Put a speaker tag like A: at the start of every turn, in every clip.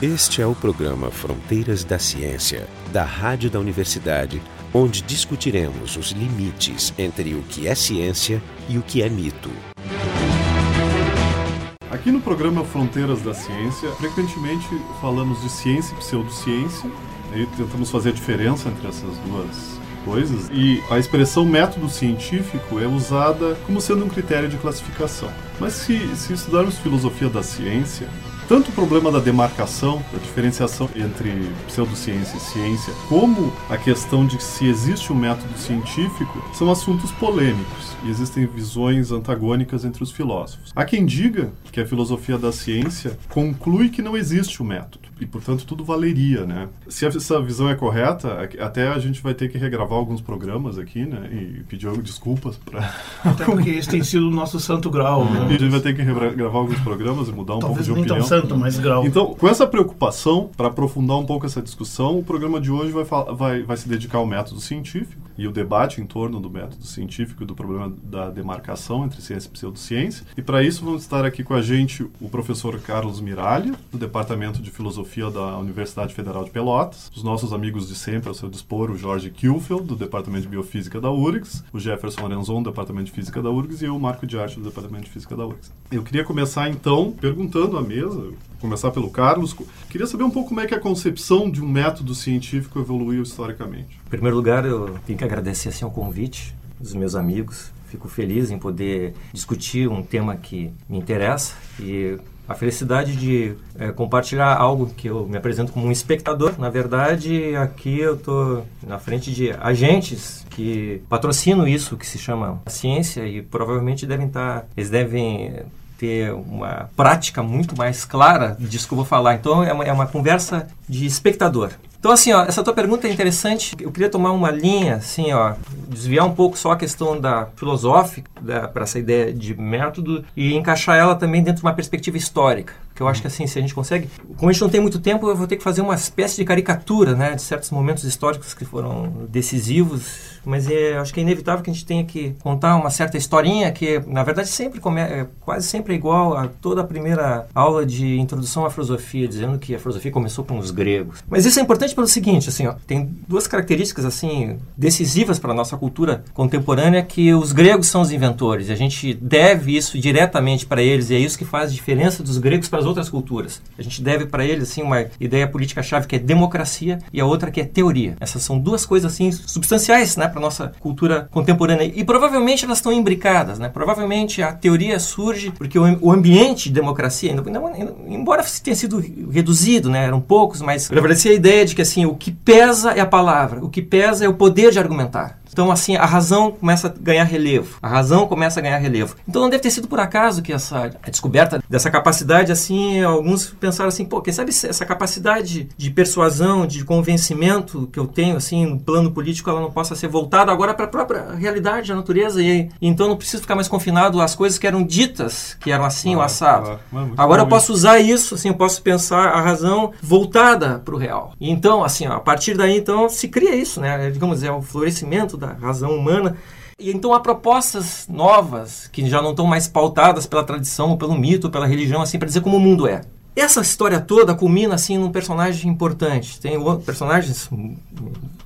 A: Este é o programa Fronteiras da Ciência, da Rádio da Universidade, onde discutiremos os limites entre o que é ciência e o que é mito.
B: Aqui no programa Fronteiras da Ciência, frequentemente falamos de ciência e pseudociência, e tentamos fazer a diferença entre essas duas coisas. E a expressão método científico é usada como sendo um critério de classificação. Mas se, se estudarmos filosofia da ciência, tanto o problema da demarcação, da diferenciação entre pseudociência e ciência, como a questão de se existe um método científico, são assuntos polêmicos e existem visões antagônicas entre os filósofos. Há quem diga que a filosofia da ciência conclui que não existe o um método e, portanto, tudo valeria, né? Se essa visão é correta, até a gente vai ter que regravar alguns programas aqui, né? E pedir desculpas para...
C: Até porque esse tem sido o nosso santo grau, né?
B: E a gente vai ter que regravar alguns programas e mudar um
C: Talvez
B: pouco de opinião.
C: Talvez nem tão santo, mas grau.
B: Então, com essa preocupação, para aprofundar um pouco essa discussão, o programa de hoje vai, vai, vai se dedicar ao método científico e o debate em torno do método científico e do problema da demarcação entre ciência e pseudociência. E para isso vamos estar aqui com a gente o professor Carlos Miralha, do Departamento de Filosofia da Universidade Federal de Pelotas, os nossos amigos de sempre ao seu dispor, o Jorge Kielfeld, do Departamento de Biofísica da URGS, o Jefferson Lorenzon, do Departamento de Física da URGS, e eu, Marco de Arte, do Departamento de Física da URGS. Eu queria começar então perguntando à mesa, começar pelo Carlos. Queria saber um pouco como é que a concepção de um método científico evoluiu historicamente.
D: Em primeiro lugar, eu tenho que agradecer assim, o convite dos meus amigos. Fico feliz em poder discutir um tema que me interessa e a felicidade de é, compartilhar algo que eu me apresento como um espectador. Na verdade, aqui eu estou na frente de agentes que patrocinam isso que se chama ciência e provavelmente devem estar, eles devem ter uma prática muito mais clara disso que eu vou falar. Então, é uma, é uma conversa de espectador. Então, assim, ó, essa tua pergunta é interessante. Eu queria tomar uma linha, assim, ó, desviar um pouco só a questão da filosófica, para essa ideia de método, e encaixar ela também dentro de uma perspectiva histórica. Porque eu acho que, assim, se a gente consegue. Como a gente não tem muito tempo, eu vou ter que fazer uma espécie de caricatura, né, de certos momentos históricos que foram decisivos mas é, acho que é inevitável que a gente tenha que contar uma certa historinha que, na verdade, sempre come, é, quase sempre é igual a toda a primeira aula de introdução à filosofia, dizendo que a filosofia começou com os gregos. Mas isso é importante pelo seguinte, assim, ó, tem duas características assim decisivas para a nossa cultura contemporânea que os gregos são os inventores. E a gente deve isso diretamente para eles e é isso que faz a diferença dos gregos para as outras culturas. A gente deve para eles assim uma ideia política chave que é democracia e a outra que é teoria. Essas são duas coisas assim substanciais, né, para nossa cultura contemporânea. E provavelmente elas estão imbricadas, né? Provavelmente a teoria surge porque o, ambiente de democracia, embora tenha sido reduzido, né? Eram poucos, mas prevalecia a ideia de que assim, o que pesa é a palavra, o que pesa é o poder de argumentar. Então, assim, a razão começa a ganhar relevo. A razão começa a ganhar relevo. Então, não deve ter sido por acaso que essa descoberta dessa capacidade, assim, alguns pensaram assim, pô, quem sabe essa capacidade de persuasão, de convencimento que eu tenho, assim, no plano político, ela não possa ser voltada agora para a própria realidade da natureza. E, então, não preciso ficar mais confinado às coisas que eram ditas, que eram assim, ah, o assado. Ah, agora eu posso usar isso, assim, eu posso pensar a razão voltada para o real. E então, assim, ó, a partir daí, então, se cria isso, né? Digamos, é o florescimento da razão humana. E então há propostas novas que já não estão mais pautadas pela tradição, pelo mito, pela religião, assim, para dizer como o mundo é. Essa história toda culmina assim num personagem importante. Tem personagens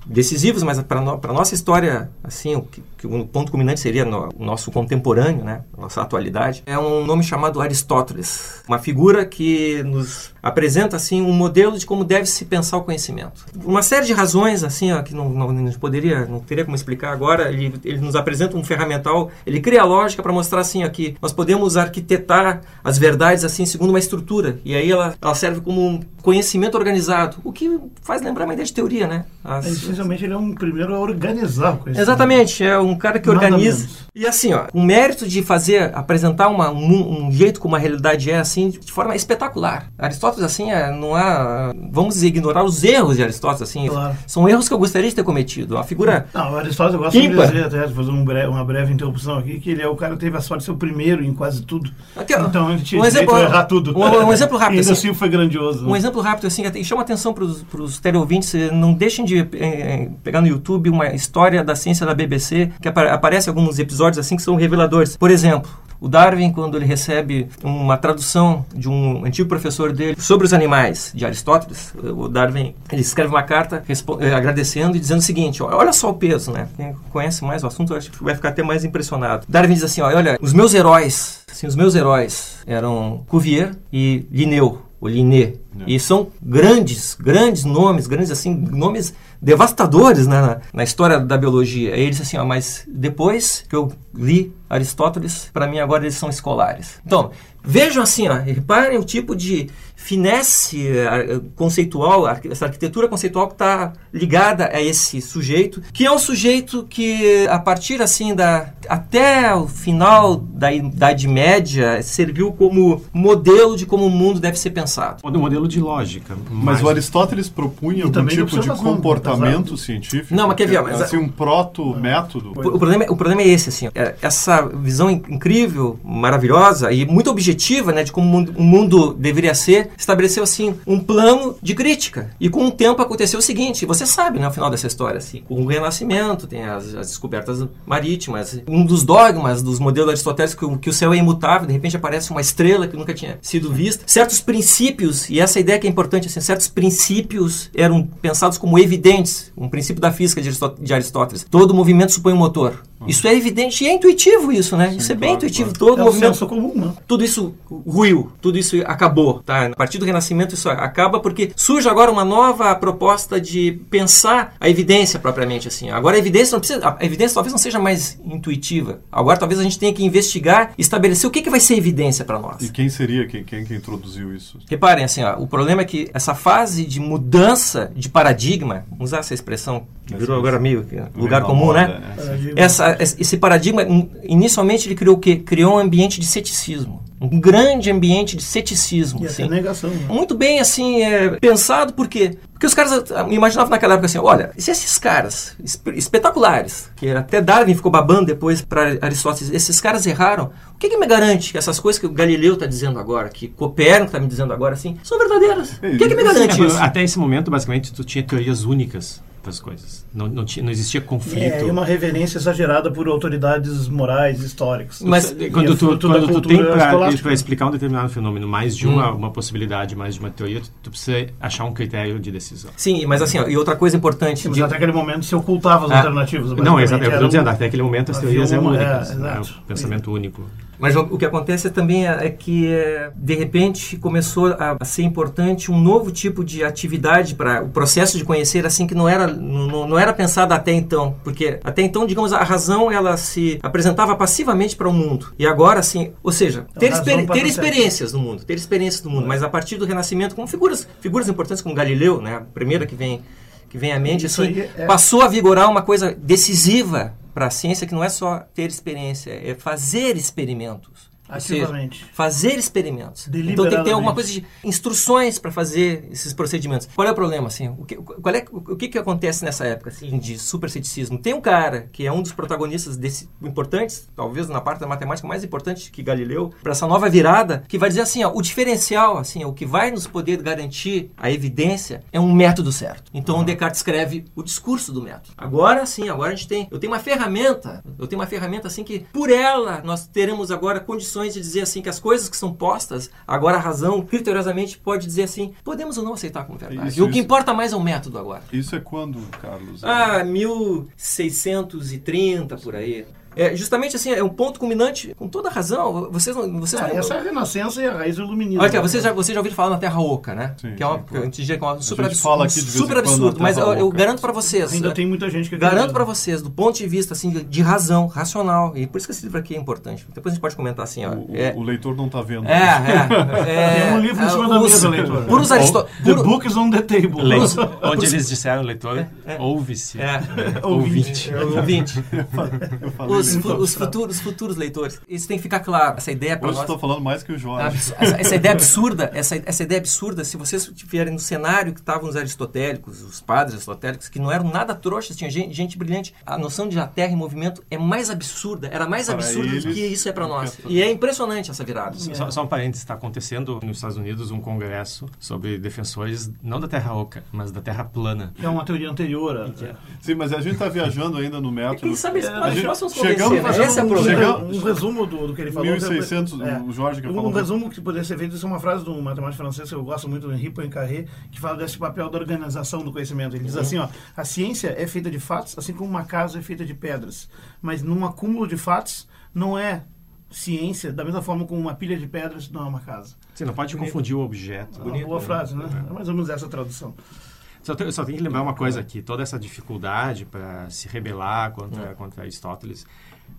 D: decisivos, mas para no, a nossa história, assim, o, que, que o ponto culminante seria no, o nosso contemporâneo, né, nossa atualidade, é um nome chamado Aristóteles, uma figura que nos apresenta assim um modelo de como deve se pensar o conhecimento. Uma série de razões, assim, ó, que não, não, não, poderia, não teria como explicar agora. Ele, ele nos apresenta um ferramental, ele cria a lógica para mostrar assim, aqui nós podemos arquitetar as verdades assim segundo uma estrutura e aí ela, ela serve como um conhecimento organizado, o que faz lembrar uma ideia de teoria, né?
C: As, essencialmente ele é um primeiro a organizar o conhecimento.
D: Exatamente, é um cara que Nada organiza. Menos. E assim, ó, o mérito de fazer, apresentar uma, um, um, jeito como a realidade é assim, de forma espetacular. Aristóteles assim, é, não há, vamos ignorar os erros de Aristóteles assim, claro. são erros que eu gostaria de ter cometido. Uma figura
C: Não, Aristóteles eu gosto ímpar. de dizer, até fazer um breve, uma breve interrupção aqui, que ele é o cara que teve a sorte de ser o primeiro em quase tudo. Aqui, então ele tinha um exemplo, errar tudo.
D: Um, um exemplo rápido.
C: e ainda assim, assim foi grandioso.
D: Um exemplo rápido assim, e chama atenção para os teleouvintes, não deixem de eh, pegar no YouTube uma história da ciência da BBC, que aparece alguns episódios assim que são reveladores. Por exemplo, O Darwin, quando ele recebe uma tradução de um antigo professor dele sobre os animais, de Aristóteles, o Darwin ele escreve uma carta eh, agradecendo e dizendo o seguinte: olha só o peso, né? Quem conhece mais o assunto acho que vai ficar até mais impressionado. Darwin diz assim: olha, os meus heróis, assim, os meus heróis eram Cuvier e Linneu, o Linné. E são grandes, grandes nomes, grandes assim, nomes devastadores né, na, na, história da biologia. Aí ele disse assim, ó, mas depois que eu li Aristóteles, para mim agora eles são escolares. Então, vejam assim, ó, reparem o tipo de finesse eh, conceitual, essa arquitetura conceitual que está ligada a esse sujeito, que é um sujeito que, a partir assim da até o final da Idade Média, serviu como modelo de como o mundo deve ser pensado.
E: Um modelo de lógica.
B: Mas o Aristóteles propunha algum tipo de comportamento científico?
D: Não, mas quer ver? Mas,
B: assim, um proto-método?
D: O, o, problema, o problema é esse, assim, é essa visão incrível, maravilhosa e muito objetiva, né, de como o mundo, o mundo deveria ser, estabeleceu assim um plano de crítica. E com o tempo aconteceu o seguinte, você sabe, né, ao final dessa história, assim, com o Renascimento, tem as, as descobertas marítimas, um dos dogmas dos modelos aristotélicos que, que o céu é imutável, de repente aparece uma estrela que nunca tinha sido vista. Certos princípios, e essa ideia que é importante, assim, certos princípios eram pensados como evidentes, um princípio da física de Aristóteles. Todo movimento supõe um motor. Isso é evidente e é intuitivo isso, né? Sim, isso é bem claro, intuitivo. Claro. Todo é movimento comum, né? Tudo isso ruiu, tudo isso acabou, tá? A partir do Renascimento isso acaba porque surge agora uma nova proposta de pensar a evidência propriamente assim. Agora a evidência não precisa, a evidência talvez não seja mais intuitiva. Agora talvez a gente tenha que investigar, estabelecer o que, que vai ser evidência para nós.
B: E quem seria quem, quem que introduziu isso?
D: Reparem assim, ó, o problema é que essa fase de mudança de paradigma, vamos usar essa expressão que virou agora meio lugar comum, né? É. Essa, esse paradigma, inicialmente ele criou o quê? Criou um ambiente de ceticismo. Um grande ambiente de ceticismo.
C: E assim. negação. Né?
D: Muito bem, assim, é, pensado, por quê? Porque os caras ah, imaginavam naquela época assim, olha, se esses caras espetaculares, que até Darwin ficou babando depois para Aristóteles, esses caras erraram, o que, que me garante que essas coisas que o Galileu está dizendo agora, que Copérnico está me dizendo agora, assim, são verdadeiras? O que, que me garante isso?
E: Até esse momento, basicamente, tu tinha teorias únicas para as coisas. Não, não, tinha, não existia conflito. É,
C: e uma reverência exagerada por autoridades morais históricas.
E: Mas quando tu, quando tu tem para explicar um determinado fenômeno mais de uma, hum. uma possibilidade, mais de uma teoria, tu, tu, precisa achar um critério de decisão.
D: Sim, mas assim, ó, e outra coisa importante... Sim,
C: de... Até aquele momento se ocultava as ah, alternativas.
E: Não, exatamente. Eu estou dizendo, até aquele momento as teorias eram únicas. É, né? O pensamento é. único.
D: Mas o, que acontece também é, é que, é, de repente, começou a, ser importante um novo tipo de atividade para o processo de conhecer, assim, que não era, não, não era pensado até então. Porque até então, digamos, a razão ela se apresentava passivamente para o mundo. E agora, assim, ou seja, então, ter, exper ter experiências no mundo, ter experiências no mundo, mas a partir do Renascimento, como figuras, figuras importantes como Galileu, né, a primeira que vem que vem à mente, assim, é... passou a vigorar uma coisa decisiva para a ciência que não é só ter experiência, é fazer experimentos.
C: Ativamente.
D: Seja, fazer experimentos. Então tem que ter alguma coisa de instruções para fazer esses procedimentos. Qual é o problema, assim? O que, qual é, o que, que acontece nessa época, assim, de superceticismo? Tem um cara que é um dos protagonistas desse, importantes, talvez na parte da matemática mais importante que Galileu, para essa nova virada, que vai dizer assim, ó, o diferencial, assim, o que vai nos poder garantir a evidência é um método certo. Então uhum. Descartes escreve o discurso do método. Agora sim, agora a gente tem, eu tenho uma ferramenta, eu tenho uma ferramenta assim que por ela nós teremos agora condições de dizer assim que as coisas que são postas, agora a razão criteriosamente pode dizer assim, podemos ou não aceitar como verdade. Isso, e o que importa mais é o método agora.
B: Isso é quando, Carlos?
D: Ah, 1630 por aí. É, justamente assim, é um ponto culminante, com toda razão. Vocês não. Vocês
C: é,
D: não...
C: Essa é a renascença e a raiz do iluminismo.
D: Olha, você já, você já ouviu falar na Terra Oca, né?
B: Sim,
D: que é uma,
B: sim, claro.
D: a gente que é uma super absurdo. super absurdo, mas eu, eu, garanto para vocês.
C: Ainda tem muita gente que
D: Garanto para vocês, do ponto de vista assim, de razão, racional. E por isso que esse livro aqui é importante. Depois a gente pode comentar assim, ó.
B: O, é, o leitor não está vendo.
D: É, é,
C: é. Tem um livro em cima da mesa, leitor.
D: Puros
C: Aristó... The book is on the table.
E: Onde eles disseram, leitor, ouve-se.
D: É. Ouvinte. Ouvinte. Os futuros leitores isso tem que ficar claro. Essa ideia
B: para nós... estou falando mais que o Jorge.
D: Essa, essa ideia absurda, essa, essa ideia absurda, se vocês estiverem no cenário que estavam os aristotélicos, os padres aristotélicos, que não eram nada trouxas, tinha gente, gente brilhante, a noção de a Terra em movimento é mais absurda, era mais para absurda eles, do que isso é para nós. E é impressionante essa virada.
E: É. Só, só um parênteses, está acontecendo nos Estados Unidos um congresso sobre defensores, não da Terra oca, mas da Terra plana.
C: É uma teoria anterior.
B: Sim, mas a gente está viajando ainda no método.
D: Quem sabe esse
B: a gente
C: chegamos, né? Esse é o chegamos, um resumo do, do que ele falou.
B: 1600, é, o Jorge que
C: um,
B: falou.
C: Um resumo que poderia ser feito, isso é uma frase do matemático francês que eu gosto muito, do Henri Poincaré, que fala desse papel da organização do conhecimento. Ele diz assim, ó, a ciência é feita de fatos, assim como uma casa é feita de pedras. Mas num acúmulo de fatos, não é ciência, da mesma forma como uma pilha de pedras não é uma casa.
E: Você não pode Bonito. confundir o objeto.
C: É uma boa frase, né? É. é mais ou menos essa tradução.
E: Só, te, só tenho que lembrar uma coisa aqui, toda essa dificuldade para se rebelar contra, é. contra Aristóteles,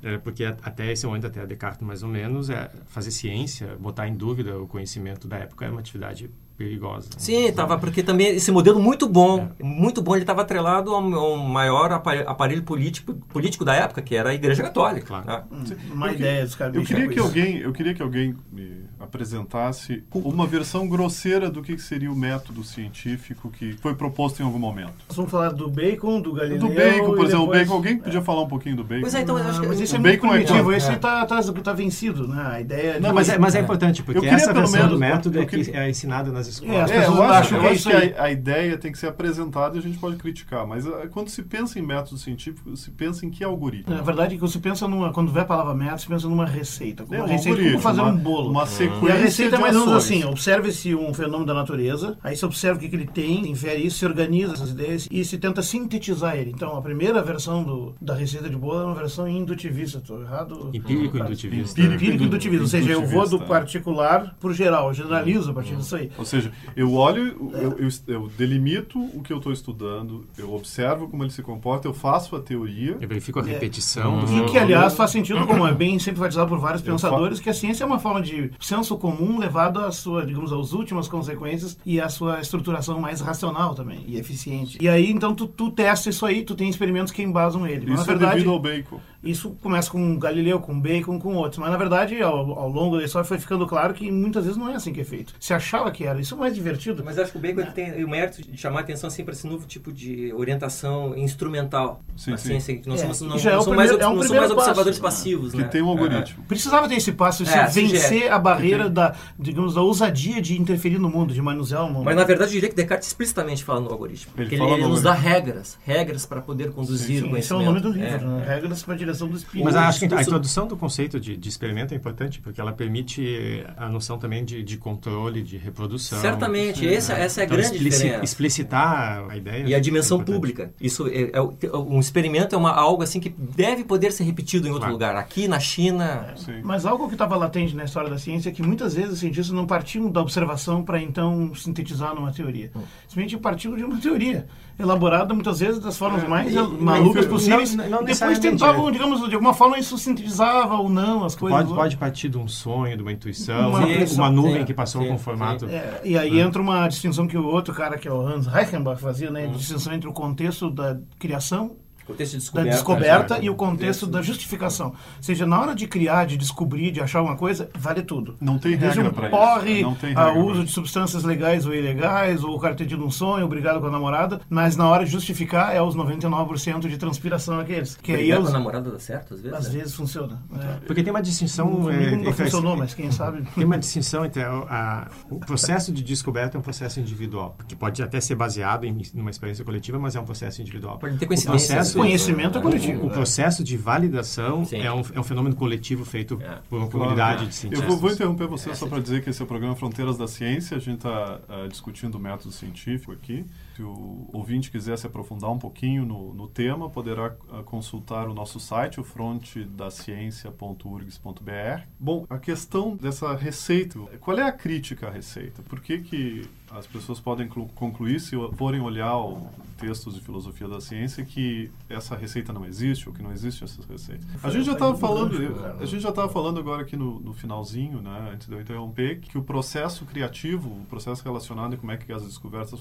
E: é, porque até esse momento, até Descartes mais ou menos, é, fazer ciência, botar em dúvida o conhecimento da época era uma atividade perigosa.
D: Sim, estava porque também esse modelo muito bom, é. muito bom, ele estava atrelado ao, ao, maior aparelho político, político da época, que era a Igreja Católica. Claro. Né?
C: Hum, uma eu ideia dos caras.
B: Eu queria que alguém, eu queria que alguém me apresentasse uma versão grosseira do que seria o método científico que foi proposto em algum momento.
C: vamos falar do Bacon, do Galileu.
B: Do Bacon, por exemplo, depois... o Bacon. Alguém podia falar um pouquinho do Bacon?
C: Pois é, então acho que mas esse é muito primitivo. É. Esse está tá, tá vencido, né? A ideia.
E: Não, mas é, mas é importante porque essa versão menos, do método é, que é ensinada nas escolas.
B: É, eu acho, eu acho que a, a, ideia tem que ser apresentada e a gente pode criticar, mas uh, quando se pensa em método científico, se pensa em que algoritmo?
C: Na verdade, quando se pensa numa, quando vê a palavra método, se pensa numa receita. Como é, uma receita, como fazer uma, um bolo.
B: Uma sequência
C: e a receita é mais ou menos assim, observe-se um fenômeno da natureza, aí se observa o que, que ele tem, infere isso, se organiza essas ideias e se tenta sintetizar ele. Então, a primeira versão do, da receita de bolo é uma versão indutivista, estou errado?
E: Empírico indutivista.
C: Empírico, Empírico indutivista, ou seja, eu vou do particular para o geral, eu generalizo a partir disso aí.
B: Ou seja, eu olho, eu, eu, eu delimito o que eu estou estudando, eu observo como ele se comporta, eu faço a teoria.
E: Eu verifico a é. repetição.
C: É. Do e que, aliás, faz sentido, como é bem sempre enfatizado por vários pensadores, que a ciência é uma forma de senso comum levado à sua, digamos, às últimas consequências e à sua estruturação mais racional também e eficiente. E aí, então, tu, tu testa isso aí, tu tem experimentos que embasam ele.
B: Isso Mas, na verdade, é devido ao Bacon.
C: Isso começa com Galileu, com Bacon, com outros. Mas, na verdade, ao, ao longo da história foi ficando claro que muitas vezes não é assim que é feito. Se achava que era. Isso é mais divertido.
D: Mas acho que o Bacon é. tem o mérito de chamar a atenção assim, para esse novo tipo de orientação instrumental sim, na sim. ciência. Que nós é. somos, não,
C: não é somos mais, é um
D: não mais observadores passivos.
B: Que
D: né?
B: tem um algoritmo.
C: É. Precisava ter esse passo, é, vencer a barreira da, digamos, da ousadia de interferir no mundo, de manusear o mundo.
D: Mas, na verdade, eu diria que Descartes explicitamente fala no algoritmo. Ele, ele, ele nos dá regras, regras para poder conduzir sim, o conhecimento. Esse é o
C: nome do livro, né? regras para a do espírito.
E: Mas acho que a introdução do conceito de, de, experimento é importante, porque ela permite a noção também de, de controle, de reprodução.
D: Certamente, essa, essa é a então, grande diferença.
E: Explicitar a ideia.
D: E a dimensão é pública. Isso é, é, um experimento é uma, algo assim que deve poder ser repetido em outro claro. lugar, aqui na China.
C: É, mas algo que estava latente na história da ciência é que muitas vezes os cientistas não partiam da observação para então sintetizar numa teoria. Hum. Simplesmente partiam de uma teoria elaborada muitas vezes das formas é, mais e, malucas possíveis. Não, não Depois tentavam, digamos, de alguma forma isso sintetizava ou não as coisas.
E: Pode, pode partir de um sonho, de uma intuição, uma, uma nuvem é, que passou sim, com um formato.
C: É, e aí entra uma distinção que o outro cara, que é o Hans Reichenbach, fazia, né? Hum. Distinção entre o contexto da criação
D: contexto de
C: descoberta, da descoberta e o contexto da justificação. Ou seja, na hora de criar, de descobrir, de achar uma coisa, vale tudo.
B: Não tem
C: Desde
B: regra
C: um para porre, isso. Não tem a uso de substâncias legais ou ilegais, ou o cara ter tido um sonho, obrigado com a namorada, mas na hora de justificar é os 99% de transpiração aqueles.
D: Que aí os... com a namorada dá certo, às vezes?
C: Às né? vezes funciona.
E: É. Porque tem uma distinção...
C: É, nunca funcionou, mas quem sabe...
E: Tem uma distinção entre a, a, o processo de descoberta é um processo individual, que pode até ser baseado em uma experiência coletiva, mas é um processo individual.
D: Pode ter coincidência.
C: O processo, conhecimento é coletivo
E: coletivo. O, o é. processo de validação é um, é um fenômeno coletivo feito é. por uma comunidade claro. de cientistas.
B: Eu vou, vou interromper você é, só para dizer que esse é o programa Fronteiras da Ciência. A gente está uh, discutindo o método científico aqui. Se o ouvinte quiser se aprofundar um pouquinho no, no tema, poderá uh, consultar o nosso site, o frontedaciencia.urgs.br. Bom, a questão dessa receita, qual é a crítica à receita? Por que, que as pessoas podem concluir, se forem olhar o, textos de filosofia da ciência, que essa receita não existe, ou que não existe essa receita? A gente já estava falando, a gente já estava falando agora aqui no, no finalzinho, né, antes de eu interromper, que o processo criativo, o processo relacionado em como é que as descobertas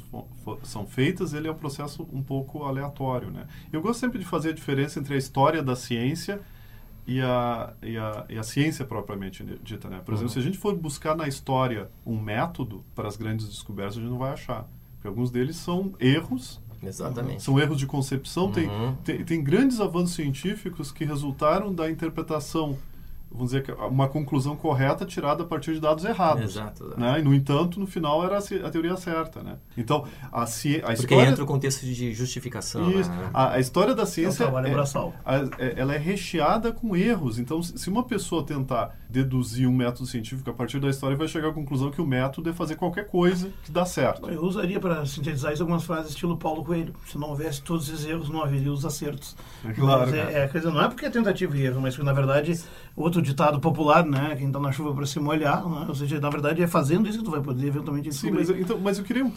B: são são feitas, ele é um processo um pouco aleatório, né? Eu gosto sempre de fazer a diferença entre a história da ciência e a, e a, e a ciência propriamente dita, né? Por exemplo, uhum. se a gente for buscar na história um método para as grandes descobertas, a gente não vai achar. Porque alguns deles são erros
D: Exatamente.
B: São erros de concepção. Uhum. Tem, tem, tem, grandes avanços científicos que resultaram da interpretação vamos dizer, que uma conclusão correta tirada a partir de dados errados.
D: Exato. exato.
B: Né? E, no entanto, no final era a teoria certa. Né? Então, a, ci- a
D: Porque
B: história...
D: entra o contexto de justificação.
B: Isso.
D: né?
B: A, a história da
C: É
B: ciência é, a- é- ela é recheada com erros. Então, se uma pessoa tentar deduzir um método científico a partir da história, vai chegar à conclusão que o método é fazer qualquer coisa que dá certo.
C: Eu usaria para sintetizar isso algumas frases estilo Paulo Coelho. Se não houvesse todos esses erros, não haveria os acertos.
B: É claro.
C: Mas é, é, coisa, não é porque é tentativa e erro, mas que na verdade, outro ditado popular, né? Quem tá na chuva para se molhar, né, ou seja, na verdade é fazendo isso que tu vai poder eventualmente
B: Sim,
C: descobrir.
B: mas, eu- então, mas eu queria. um-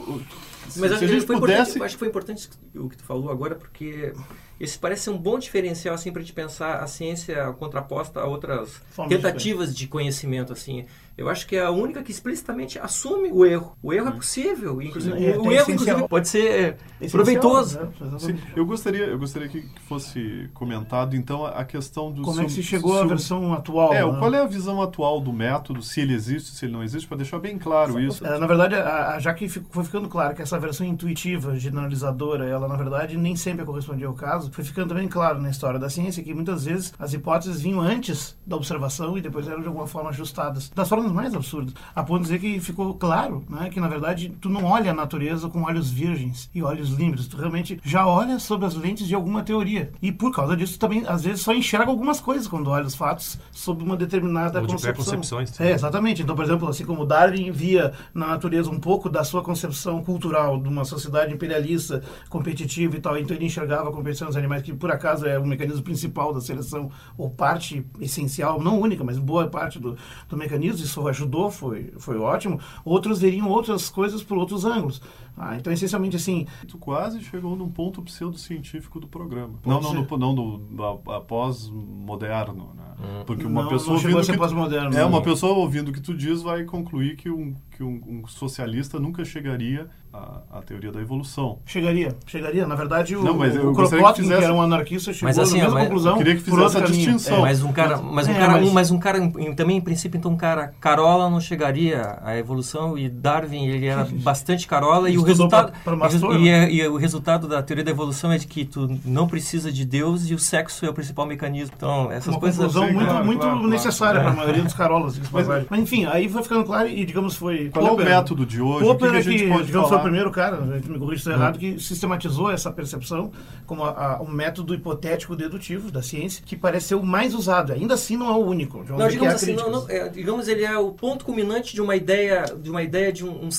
B: Se,
D: Mas
B: se a gente
D: foi
B: pudesse.
D: importante, acho que foi importante o que tu falou agora, porque esse parece ser um bom diferencial assim para gente pensar a ciência contraposta a outras
C: Formas de
D: tentativas de conhecimento assim. Eu acho que é a única que explicitamente assume o erro. O erro é possível, inclusive
C: É,
D: o
C: é
D: erro inclusive pode ser
C: Essencial,
D: proveitoso.
C: né?
B: Sim, eu gostaria, eu gostaria que, fosse comentado então a questão do
C: Como é que
B: se
C: chegou
B: se
C: à versão atual?
B: É,
C: né?
B: qual é a visão atual do método, se ele existe, se ele não existe, para deixar bem claro isso.
C: É, na verdade, a- a- já que foi ficando claro que essa versão intuitiva, generalizadora, ela na verdade nem sempre correspondia ao caso, foi ficando também claro na história da ciência que muitas vezes as hipóteses vinham antes da observação e depois eram de alguma forma ajustadas, das formas mais absurdas, a ponto de dizer que ficou claro né, que na verdade tu não olha a natureza com olhos virgens e olhos límpidos, tu realmente já olha sob as lentes de alguma teoria. E por causa disso também às vezes só enxerga algumas coisas quando olha os fatos sob uma determinada
E: Ou de
C: concepção.
E: também.
C: É, exatamente. Então, por exemplo, assim como Darwin via na natureza um pouco da sua concepção cultural de uma sociedade imperialista, competitiva e tal, então ele enxergava a competição animais, que por acaso é o mecanismo principal da seleção, ou parte essencial, não única, mas boa parte do, do mecanismo, isso ajudou, foi, foi ótimo. Outros veriam outras coisas por outros ângulos. Ah, então, essencialmente, assim,
B: Tu quase chegou num ponto pseudocientífico do programa. Não, não, no, não do, do pós-moderno, né? Porque uma
C: não,
B: pessoa
C: não chegou a ser pós-moderno.
B: É, uma pessoa ouvindo o que tu diz vai concluir que um, que um, um socialista nunca chegaria à, à teoria da evolução.
C: Chegaria, chegaria. Na verdade, o,
B: Não, mas eu
C: o
B: que
C: Kropotkin, que,
B: fizesse-
C: era um anarquista, chegou
D: Mas assim,
C: à mesma
D: mas-
C: conclusão.
B: eu queria que fizesse
C: outro
B: a
C: caminho.
B: distinção.
C: É.
D: Mas um cara, mas um
C: É,
D: cara,
C: mas-
D: um, mas um cara também em princípio então um cara carola não chegaria à evolução e Darwin ele era bastante carola e o resultado
C: pra- pra Mastor,
D: e,
C: né?
D: e- e o resultado da teoria da evolução é de que tu não precisa de Deus e o sexo é o principal mecanismo. Então essas
C: uma
D: coisas
C: conclusão
B: Sim,
C: muito,
B: claro,
C: muito
B: claro, claro.
C: necessária para a maioria dos carolas.
B: Mas-.
C: Mas, enfim, aí foi ficando claro e, digamos, foi...
B: Qual é o
C: Popper-
B: método de hoje? o que,
C: Popper
B: que a
C: é
B: gente
C: que,
B: pode
C: digamos, foi o
B: falar?
C: primeiro cara, a gente me corrija errado, que sistematizou essa percepção como a, a- um método hipotético dedutivo da ciência, que parece ser o mais usado. Ainda assim, não é o único.
D: Não,
C: que
D: digamos
C: há
D: assim, não, não, é, digamos ele é o ponto culminante de uma ideia, de uma ideia de um,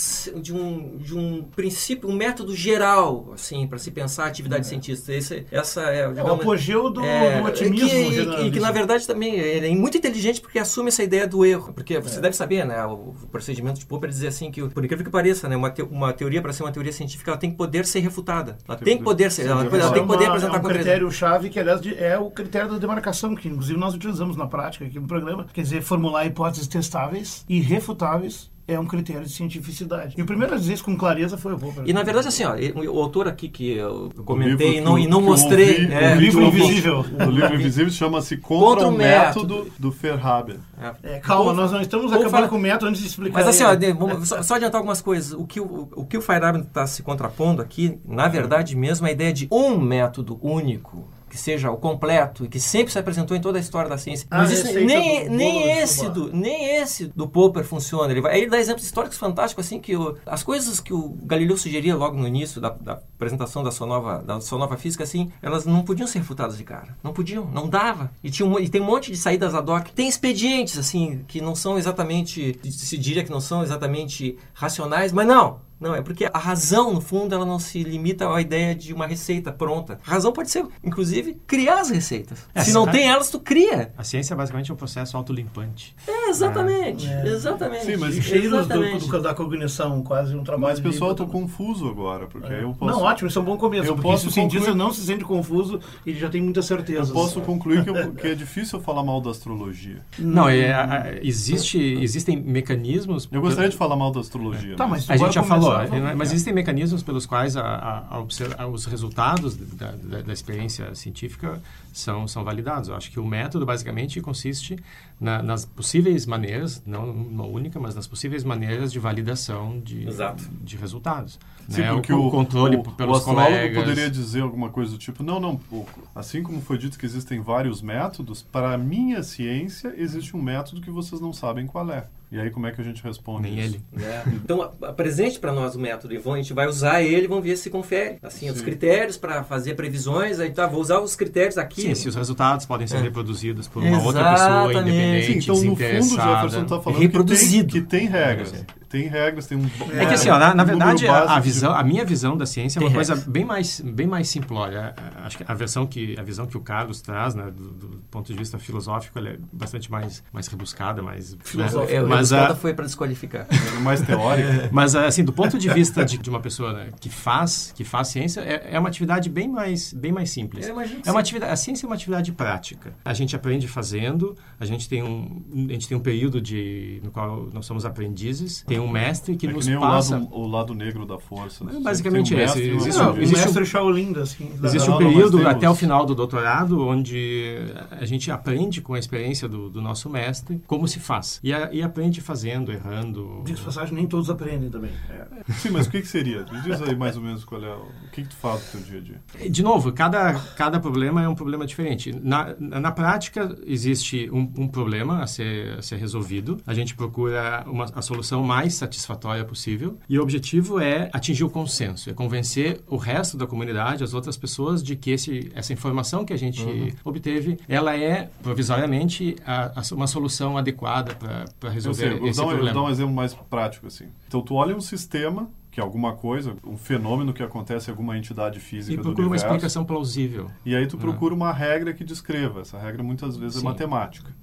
D: de um, de um princípio, um método geral, assim, para se pensar a atividade científica. Esse, essa é,
C: É o
D: digamos,
C: apogeu do,
D: É,
C: do otimismo.
D: que, e que,
C: generalista.
D: na verdade também ele é muito inteligente porque assume essa ideia do erro. Porque você deve saber, né? O procedimento de Popper dizer assim que, por incrível que pareça, né? Uma, te- uma teoria para ser uma teoria científica ela tem que poder ser refutada. Ela tem que poder ser, ela, ela tem que poder
C: é
D: apresentar
C: é um critério chave que aliás é o critério da demarcação que inclusive nós utilizamos na prática aqui no programa quer dizer formular hipóteses testáveis e refutáveis é um critério de cientificidade e o primeiro a dizer isso com clareza foi o Popper
D: E na verdade, assim, ó, o, autor aqui que eu comentei e não,
B: que
D: e não mostrei.
B: ouvi-
D: é,
C: o livro invisível.
B: O livro invisível chama-se Contra,
D: Contra
B: o Método,
D: Método.
B: do Verhaber.
C: É, calma, nós não estamos acabando
D: falar-
C: com o método antes de explicar.
D: Mas assim, ó, vamos só, só adiantar algumas coisas. O que o, o, que o Feyerabend está se contrapondo aqui, na verdade mesmo, é a ideia de um método único, que seja o completo e que sempre se apresentou em toda a história da ciência.
C: Ah,
D: Não existe
C: receita
D: nem,
C: do
D: nem,
C: bolo de
D: esse do, nem esse do Popper funciona. Ele, vai, ele dá exemplos históricos fantásticos, assim, que as coisas que o Galileu sugeria logo no início da, da apresentação da sua, nova, da sua nova física, assim, elas não podiam ser refutadas de cara. Não podiam, não dava. E, tinha um, e tem um monte de saídas ad hoc. Tem expedientes, assim, que não são exatamente, se diria que não são exatamente racionais, mas não. Não, é porque a razão, no fundo, ela não se limita à ideia de uma receita pronta. A razão pode ser, inclusive, criar as receitas.
E: É,
D: se não
E: sim.
D: tem elas, tu cria.
E: A ciência basicamente é um processo autolimpante.
D: É, exatamente.
C: É.
D: Exatamente.
B: Sim, mas
C: E cheiros do, do- da cognição, quase um trabalho.
B: Mas, pessoal, eu tô confuso agora, porque aí eu posso...
C: Não, ótimo, isso é um bom começo.
B: Eu posso
C: se o cientista
B: concluir-
C: não se sente confuso, ele já tem muita certeza.
B: Eu posso concluir que, eu- que é difícil falar mal da astrologia.
E: Não, é, existe, existem mecanismos...
B: Eu gostaria de falar mal da astrologia.
C: Tá, mas tu
E: A gente já
C: começar
E: falou, é, mas existem mecanismos pelos quais a, a, a os resultados da, da, da, experiência científica são, são validados. Eu acho que o método, basicamente, consiste na, nas possíveis maneiras, não uma única, mas nas possíveis maneiras de validação de, de resultados.
B: Sim, né? porque o, o controle o, pelos o colegas. poderia dizer alguma coisa do tipo, não, não, assim como foi dito que existem vários métodos, para a minha ciência existe um método que vocês não sabem qual é. E aí como é que a gente responde
E: Nem
B: isso?
E: ele.
D: É. Então apresente para nós o método e a gente vai usar ele vamos ver se confere. Assim, Sim. os critérios para fazer previsões, aí tá, vou usar os critérios aqui.
E: Sim, se os resultados podem ser é. reproduzidos por uma Exatamente. outra pessoa independente, Sim,
B: então no fundo o Jefferson está falando
D: Reproduzido.
B: Que, tem, que tem regras. Tem regras, tem um.
E: É que assim, ó, na, na verdade, a, a, visão, a minha visão da ciência é uma coisa bem mais, bem mais simplória. Acho que a versão que, a visão que o Carlos traz, né, do, do ponto de vista filosófico, ela é bastante mais, mais rebuscada, mais.
D: Filosófica. Né? Mas a foi para desqualificar.
B: mais teórica.
E: Mas assim, do ponto de vista de, de uma pessoa né, que faz, que faz ciência, é, é, uma atividade bem mais, bem mais simples. É uma atividade, a ciência é uma atividade prática. A gente aprende fazendo. A gente tem um, a gente tem um período de no qual nós somos aprendizes. Tem um mestre que
B: é
E: nos
B: que
E: passa.
B: O lado, o lado negro da força.
E: É basicamente um esse.
C: Existe, não, um, existe mestre um, Shaolin, assim.
E: Existe um período até o final do doutorado onde a gente aprende com a experiência do, do nosso mestre como se faz. E, a, e aprende fazendo, errando.
C: De passagem, nem todos aprendem também.
B: É. Sim, mas o que, que seria? Me diz aí mais ou menos qual é. O que, que tu faz no teu dia a dia?
E: De novo, cada, cada problema é um problema diferente. Na, na prática, existe um, um problema a ser, a ser resolvido. A gente procura uma, a solução mais satisfatória possível. E o objetivo é atingir o consenso, é convencer o resto da comunidade, as outras pessoas, de que esse, essa informação que a gente uhum. obteve, ela é provisoriamente a, a, uma solução adequada para resolver sei, esse problema.
B: Vou dar um exemplo mais prático assim. Então tu olha um sistema que é alguma coisa, um fenômeno que acontece em alguma entidade física
E: e procura uma explicação plausível.
B: E aí tu procura uma regra que descreva. Essa regra muitas vezes é Sim. é matemática.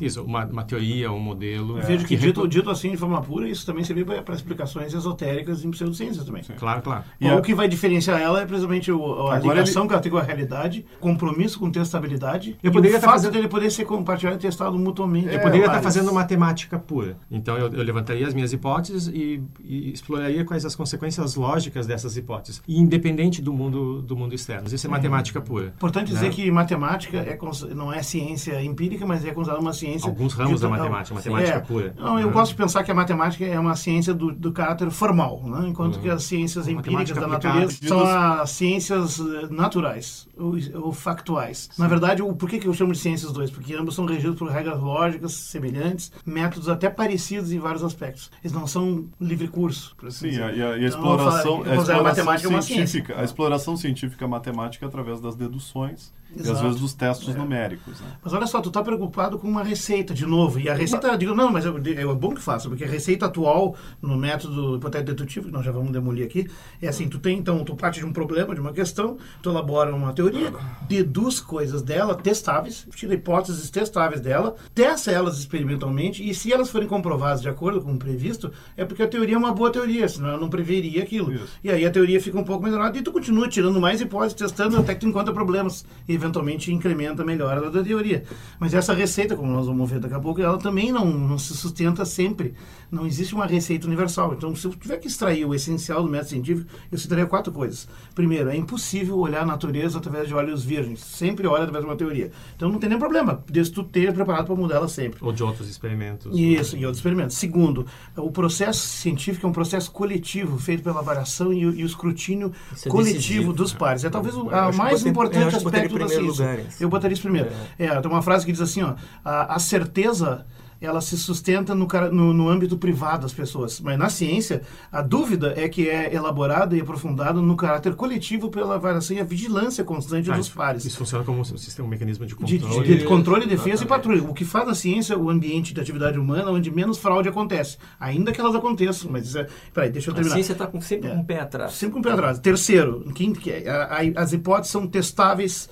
E: Isso, uma, uma teoria, um modelo.
C: É. Vejo que, que dito, dito assim de forma pura, isso também servir para explicações esotéricas em pseudociências também.
E: Sim. Claro, claro.
C: E a... o que vai diferenciar ela é precisamente o, a Agora ligação ele... que ela tem com a realidade, compromisso com testabilidade.
E: Eu poderia
C: o fato fazendo... dele poder ser compartilhado e testado mutuamente.
E: Eu poderia estar fazendo matemática pura. Então eu, eu levantaria as minhas hipóteses e, e exploraria quais as consequências lógicas dessas hipóteses, independente do mundo do mundo externo. Isso é uhum. matemática pura.
C: Importante né? dizer que matemática é, não é ciência empírica, mas é considerada uma ciência...
E: Alguns ramos da matemática, matemática
C: é,
E: pura.
C: Não, eu uhum. gosto de pensar que a matemática é uma ciência do, do caráter formal, né? enquanto uhum. que as ciências empíricas da natureza são as ciências eh, naturais, ou, ou factuais. Sim. Na verdade, o, por que, que eu chamo de ciências dois? Porque ambos são regidos por regras lógicas semelhantes, métodos até parecidos em vários aspectos. Eles não são livre curso.
B: Sim, e a, a, então, exploração exploração, a exploração matemática científica, é a exploração científica matemática através das deduções Exato. E às vezes dos testes é. numéricos. Né?
C: Mas olha só, tu está preocupado com uma receita de novo. E a receita, digo, não, mas é, é bom que faça, porque a receita atual no método hipotético dedutivo, que nós já vamos demolir aqui, é assim, tu tem, então, tu parte de um problema, de uma questão, tu elabora uma teoria, deduz coisas dela, testáveis, tira hipóteses testáveis dela, testa elas experimentalmente, e se elas forem comprovadas de acordo com o previsto, é porque a teoria é uma boa teoria, senão ela não preveria aquilo. Isso. E aí a teoria fica um pouco melhorada e tu continua tirando mais hipóteses, testando até que tu encontra problemas. E eventualmente incrementa a melhora da teoria. Mas essa receita, como nós vamos ver daqui a pouco, ela também não, não se sustenta sempre. Não existe uma receita universal. Então, se eu tiver que extrair o essencial do método científico, eu citaria quatro coisas. Primeiro, é impossível olhar a natureza através de olhos virgens. Sempre olha através de uma teoria. Então, não tem nem problema, desde tu ter preparado para mudar ela sempre.
E: Ou de outros experimentos.
C: Isso, e outros experimentos. Segundo, o processo científico é um processo coletivo, feito pela variação e, e o escrutínio é coletivo decisivo, dos pares. É talvez o mais importante aspecto da ciência. Lugares. Eu botaria isso primeiro. É. é, tem uma frase que diz assim, ó, a, a certeza ela se sustenta no, no, no, âmbito privado das pessoas. Mas na ciência, a dúvida é que é elaborada e aprofundada no caráter coletivo pela variação e a vigilância constante ah, dos pares.
E: Isso funciona como um sistema, um mecanismo de controle.
C: De, de, de controle, defesa e patrulha. O que faz a ciência o ambiente de atividade humana onde menos fraude acontece. Ainda que elas aconteçam. Mas, é, peraí, deixa eu terminar.
D: A ciência está sempre é, com um pé atrás.
C: Sempre com um pé atrás. Terceiro, quem, a, a, as hipóteses são testáveis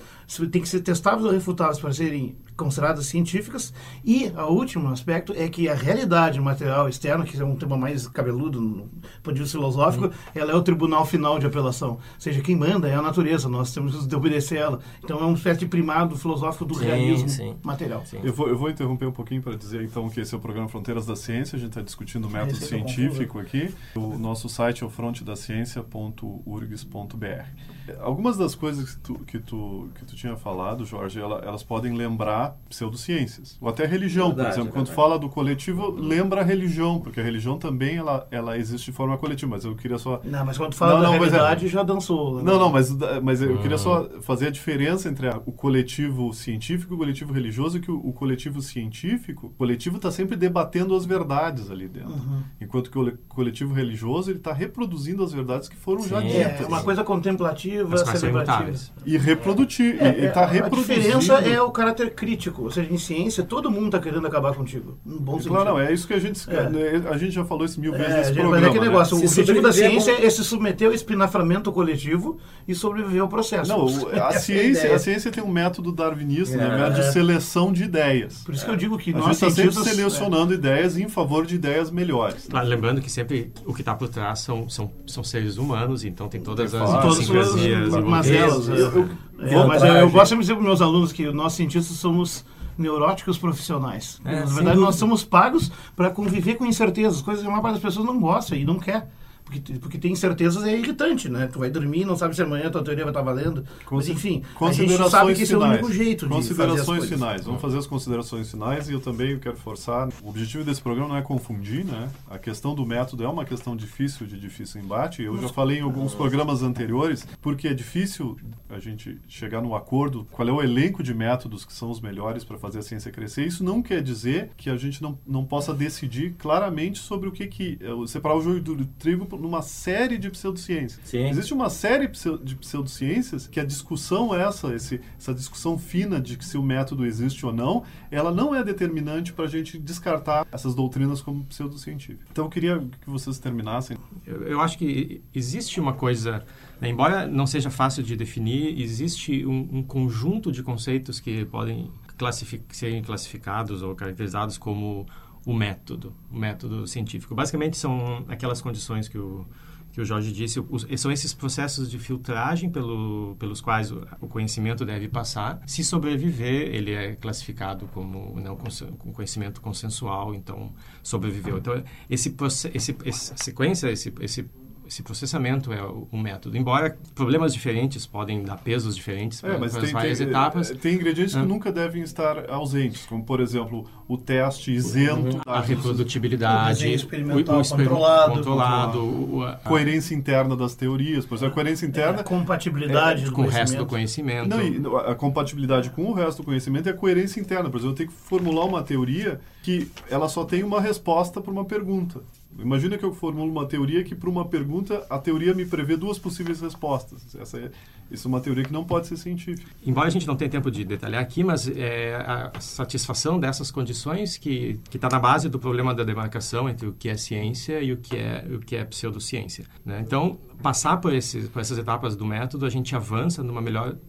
C: tem que ser testáveis ou refutáveis para serem consideradas científicas. E o último aspecto é que a realidade material externa, que é um tema mais cabeludo no ponto de vista filosófico,
D: Uhum.
C: ela é o tribunal final de apelação. Ou seja, quem manda é a natureza, nós temos que obedecer a ela. Então é uma espécie de primado filosófico do
D: Sim,
C: realismo
D: sim.
C: material.
D: Sim.
B: Eu vou, eu vou interromper um pouquinho para dizer então que esse é o programa Fronteiras da Ciência. A gente está discutindo o método
C: Receita
B: científico aqui. O nosso site é o frontedaciencia.urgs.br. Algumas das coisas que tu, que tu, que tu tinha falado, Jorge, ela- elas podem lembrar pseudociências. Ou até religião, por
D: Verdade,
B: exemplo. Quando fala do coletivo, lembra a religião, porque a religião também ela, ela existe de forma coletiva. Mas eu queria só
C: Não, mas quando fala
B: Não,
C: da
B: não, mas é-
C: realidade, já dançou. né?
B: não, não, mas, mas eu queria
D: Hum.
B: só fazer a diferença entre a- o coletivo científico e o coletivo religioso, que o, o coletivo científico, o coletivo está sempre debatendo as verdades ali dentro.
C: Uhum.
B: Enquanto que o le- coletivo religioso, ele está reproduzindo as verdades que foram já
D: Sim.
B: ditas.
C: É, uma coisa contemplativa,
E: Mas são
C: celebrativa.
E: imutáveis.
B: E reprodutir,
C: É,
B: ele está
C: é, a
B: reproduzindo.
C: diferença é o caráter crítico. Ou seja, em ciência, todo mundo está querendo acabar contigo. Um bom sentido.
B: Claro, não, é isso que a gente...
C: É.
B: A gente já falou isso mil vezes
C: É,
B: nesse
C: gente,
B: programa.
C: mas é
B: né?
C: negócio, o
D: Se
C: objetivo da ciência
D: é
C: é se submeter ao espinaframento coletivo e sobreviver ao processo.
B: Não, o- a ciência, a ciência tem um método darwinista, né?
D: É.
B: método de seleção de ideias.
C: Por isso que eu digo que
B: A gente
C: nós
B: está sempre
C: cientistas... é.
B: selecionando ideias em favor de ideias melhores.
E: Ah, lembrando que sempre o que está por trás são, são, são seres humanos, então tem todas
B: Tem
E: as
C: todas as
E: idiosincrasias
C: mazelas.
E: envolvidas.
C: é. É, mas eu, eu gosto de dizer para meus alunos que nós cientistas somos neuróticos profissionais.
D: É,
C: Na verdade, nós somos pagos para conviver com incertezas, coisas que a maior parte das pessoas não gosta e não quer. Porque, porque ter incertezas é irritante, né? Tu vai dormir, não sabe se amanhã tua teoria vai estar valendo. Mas, enfim, a gente
B: Considerações
C: sabe que esse é o
B: finais.
C: único jeito de fazer as
B: Considerações
C: coisas.
B: finais. Vamos fazer as considerações finais e eu também quero forçar. O objetivo desse programa não é confundir, né? A questão do método é uma questão difícil de difícil embate. Eu já falei em alguns programas anteriores porque é difícil a gente chegar no acordo qual é o elenco de métodos que são os melhores para fazer a ciência crescer. Isso não quer dizer que a gente não, não possa decidir claramente sobre o que que é, separar o joio do trigo numa série de pseudociências.
D: Sim.
B: Existe uma série de pseudociências que a discussão essa, esse, essa discussão fina de que se o método existe ou não, ela não é determinante para a gente descartar essas doutrinas como pseudocientíficas. Então eu queria que vocês terminassem.
E: Eu, eu acho que existe uma coisa, né, embora não seja fácil de definir, existe um, um conjunto de conceitos que podem classifi serem classificados ou caracterizados como o método, o método científico. Basicamente são aquelas condições que o que o Jorge disse, os, são esses processos de filtragem pelo, pelos quais o, o conhecimento deve passar. Se sobreviver, ele é classificado como não, com conhecimento consensual, então sobreviveu. Então, esse, esse, essa sequência, esse, esse esse processamento é o, o método. Embora problemas diferentes podem dar pesos diferentes para
B: É, mas
E: as
B: tem,
E: várias
B: tem,
E: etapas.
B: eh, tem ingredientes que
E: Ah.
B: nunca devem estar ausentes, como por exemplo o teste isento,
E: a
B: da
E: reprodutibilidade,
C: O experimental
E: o, o exper-
C: controlado.
E: controlado, o- a-
B: coerência interna das teorias. Por exemplo, a coerência interna
C: A compatibilidade do
E: com o resto do
C: conhecimento.
E: conhecimento.
B: Não, e a compatibilidade com o resto do conhecimento é a coerência interna. Por exemplo, eu tenho que formular uma teoria que ela só tem uma resposta para uma pergunta. Imagina que eu formulo uma teoria que, para uma pergunta, a teoria me prevê duas possíveis respostas. Essa é, isso é uma teoria que não pode ser científica.
E: Embora a gente não tenha tempo de detalhar aqui, mas é a satisfação dessas condições que está na base do problema da demarcação entre o que é ciência e o que é, o que é pseudociência. Né? Então, passar por, esses, por essas etapas do método, a gente avança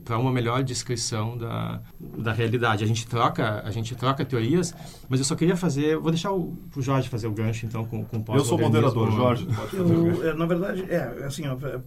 E: para uma melhor descrição da, da realidade. A gente troca a gente troca teorias, mas eu só queria fazer, vou deixar o, o Jorge fazer o gancho então com, com o
B: Eu sou moderador, Jorge. tu Pode fazer o gancho.
C: Eu, é, na verdade, é, assim, ó, é,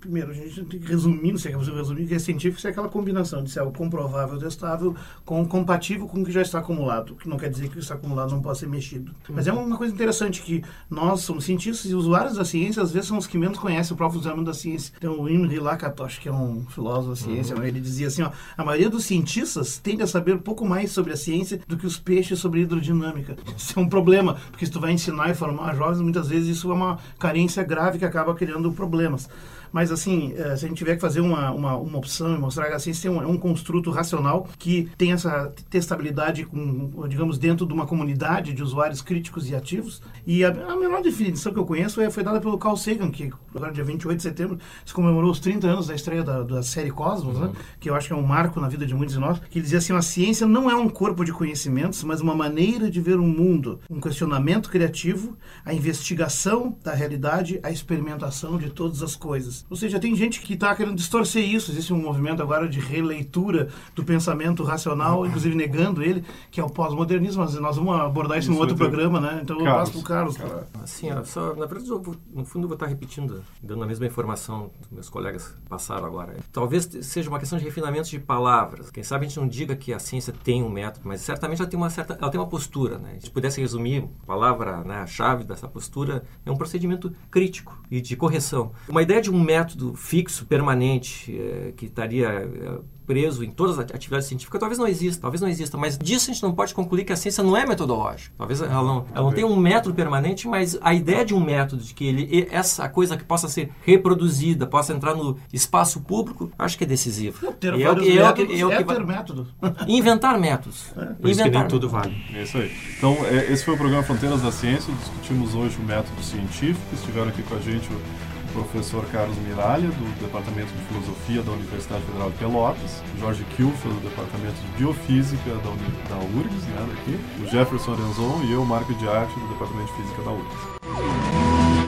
C: primeiro, a gente tem que resumir, não sei como resumir, que é científico, é aquela combinação de ser algo comprovável, testável, com compatível com o que já está acumulado, que não quer dizer que o que está acumulado não pode ser mexido. Mas é uma coisa interessante que nós somos cientistas e usuários da ciência, às vezes, são os que menos conhecem funcionamento da ciência. Então, o Imre Lakatos, que é um filósofo da ciência, né, ele dizia assim, ó, a maioria dos cientistas tende a saber um pouco mais sobre a ciência do que os peixes sobre hidrodinâmica. Isso é um problema, porque se tu vai ensinar e formar jovens, muitas vezes isso é uma carência grave que acaba criando problemas. Mas, assim, eh, se a gente tiver que fazer uma, uma, uma opção e mostrar que a ciência é um, é um construto racional que tem essa testabilidade, com, digamos, dentro de uma comunidade de usuários críticos e ativos. E a, a menor definição que eu conheço é, foi dada pelo Carl Sagan, que agora, dia 28 de setembro, se comemorou os 30 anos da estreia da, da série Cosmos, né? que eu acho que é um marco na vida de muitos de nós, que ele dizia assim, a ciência não é um corpo de conhecimentos, mas uma maneira de ver o mundo, um questionamento criativo a investigação da realidade, a experimentação de todas as coisas. Ou seja, tem gente que está querendo distorcer isso. Existe um movimento agora de releitura do pensamento racional, inclusive negando ele, que é o pós-modernismo. Mas nós vamos abordar isso, isso num outro programa, né? Então eu passo para o Carlos.
D: Assim, ó, só, na verdade, eu vou, no fundo, eu vou estar repetindo, dando a mesma informação que meus colegas passaram agora. Talvez seja uma questão de refinamento de palavras. Quem sabe a gente não diga que a ciência tem um método, mas certamente ela tem uma certa, ela tem uma postura, né? Se pudesse resumir, a palavra, né, a chave dessa postura é um procedimento crítico e de correção. Uma ideia de um método fixo, permanente, é, que estaria é, preso em todas as atividades científicas, talvez não exista, talvez não exista, mas disso a gente não pode concluir que a ciência não é metodológica. Talvez ela não, ela não tenha um método permanente, mas a ideia de um método, de que ele, essa coisa que possa ser reproduzida, possa entrar no espaço público, acho que é decisivo.
C: Ter e vários é, métodos, é, é, é, ter método.
D: Inventar métodos.
E: É. Por isso que nem tudo vale.
B: É isso aí. Então, é, esse foi o programa Fronteiras da Ciência. Discutimos hoje o método científico. Estiveram aqui com a gente o professor Carlos Miralha, do Departamento de Filosofia da Universidade Federal de Pelotas, Jorge Kilfeld, do Departamento de Biofísica da, Uni, da URGS, né, daqui, o Jefferson Arenzon e eu, Marco de Arte, do Departamento de Física da URGS.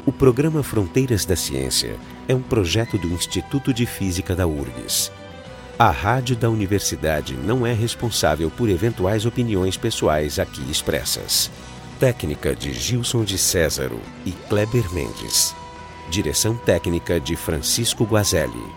A: O programa Fronteiras da Ciência é um projeto do Instituto de Física da URGS. A rádio da universidade não é responsável por eventuais opiniões pessoais aqui expressas. Técnica de Gilson de Césaro e Kleber Mendes. Direção técnica de Francisco Guazelli.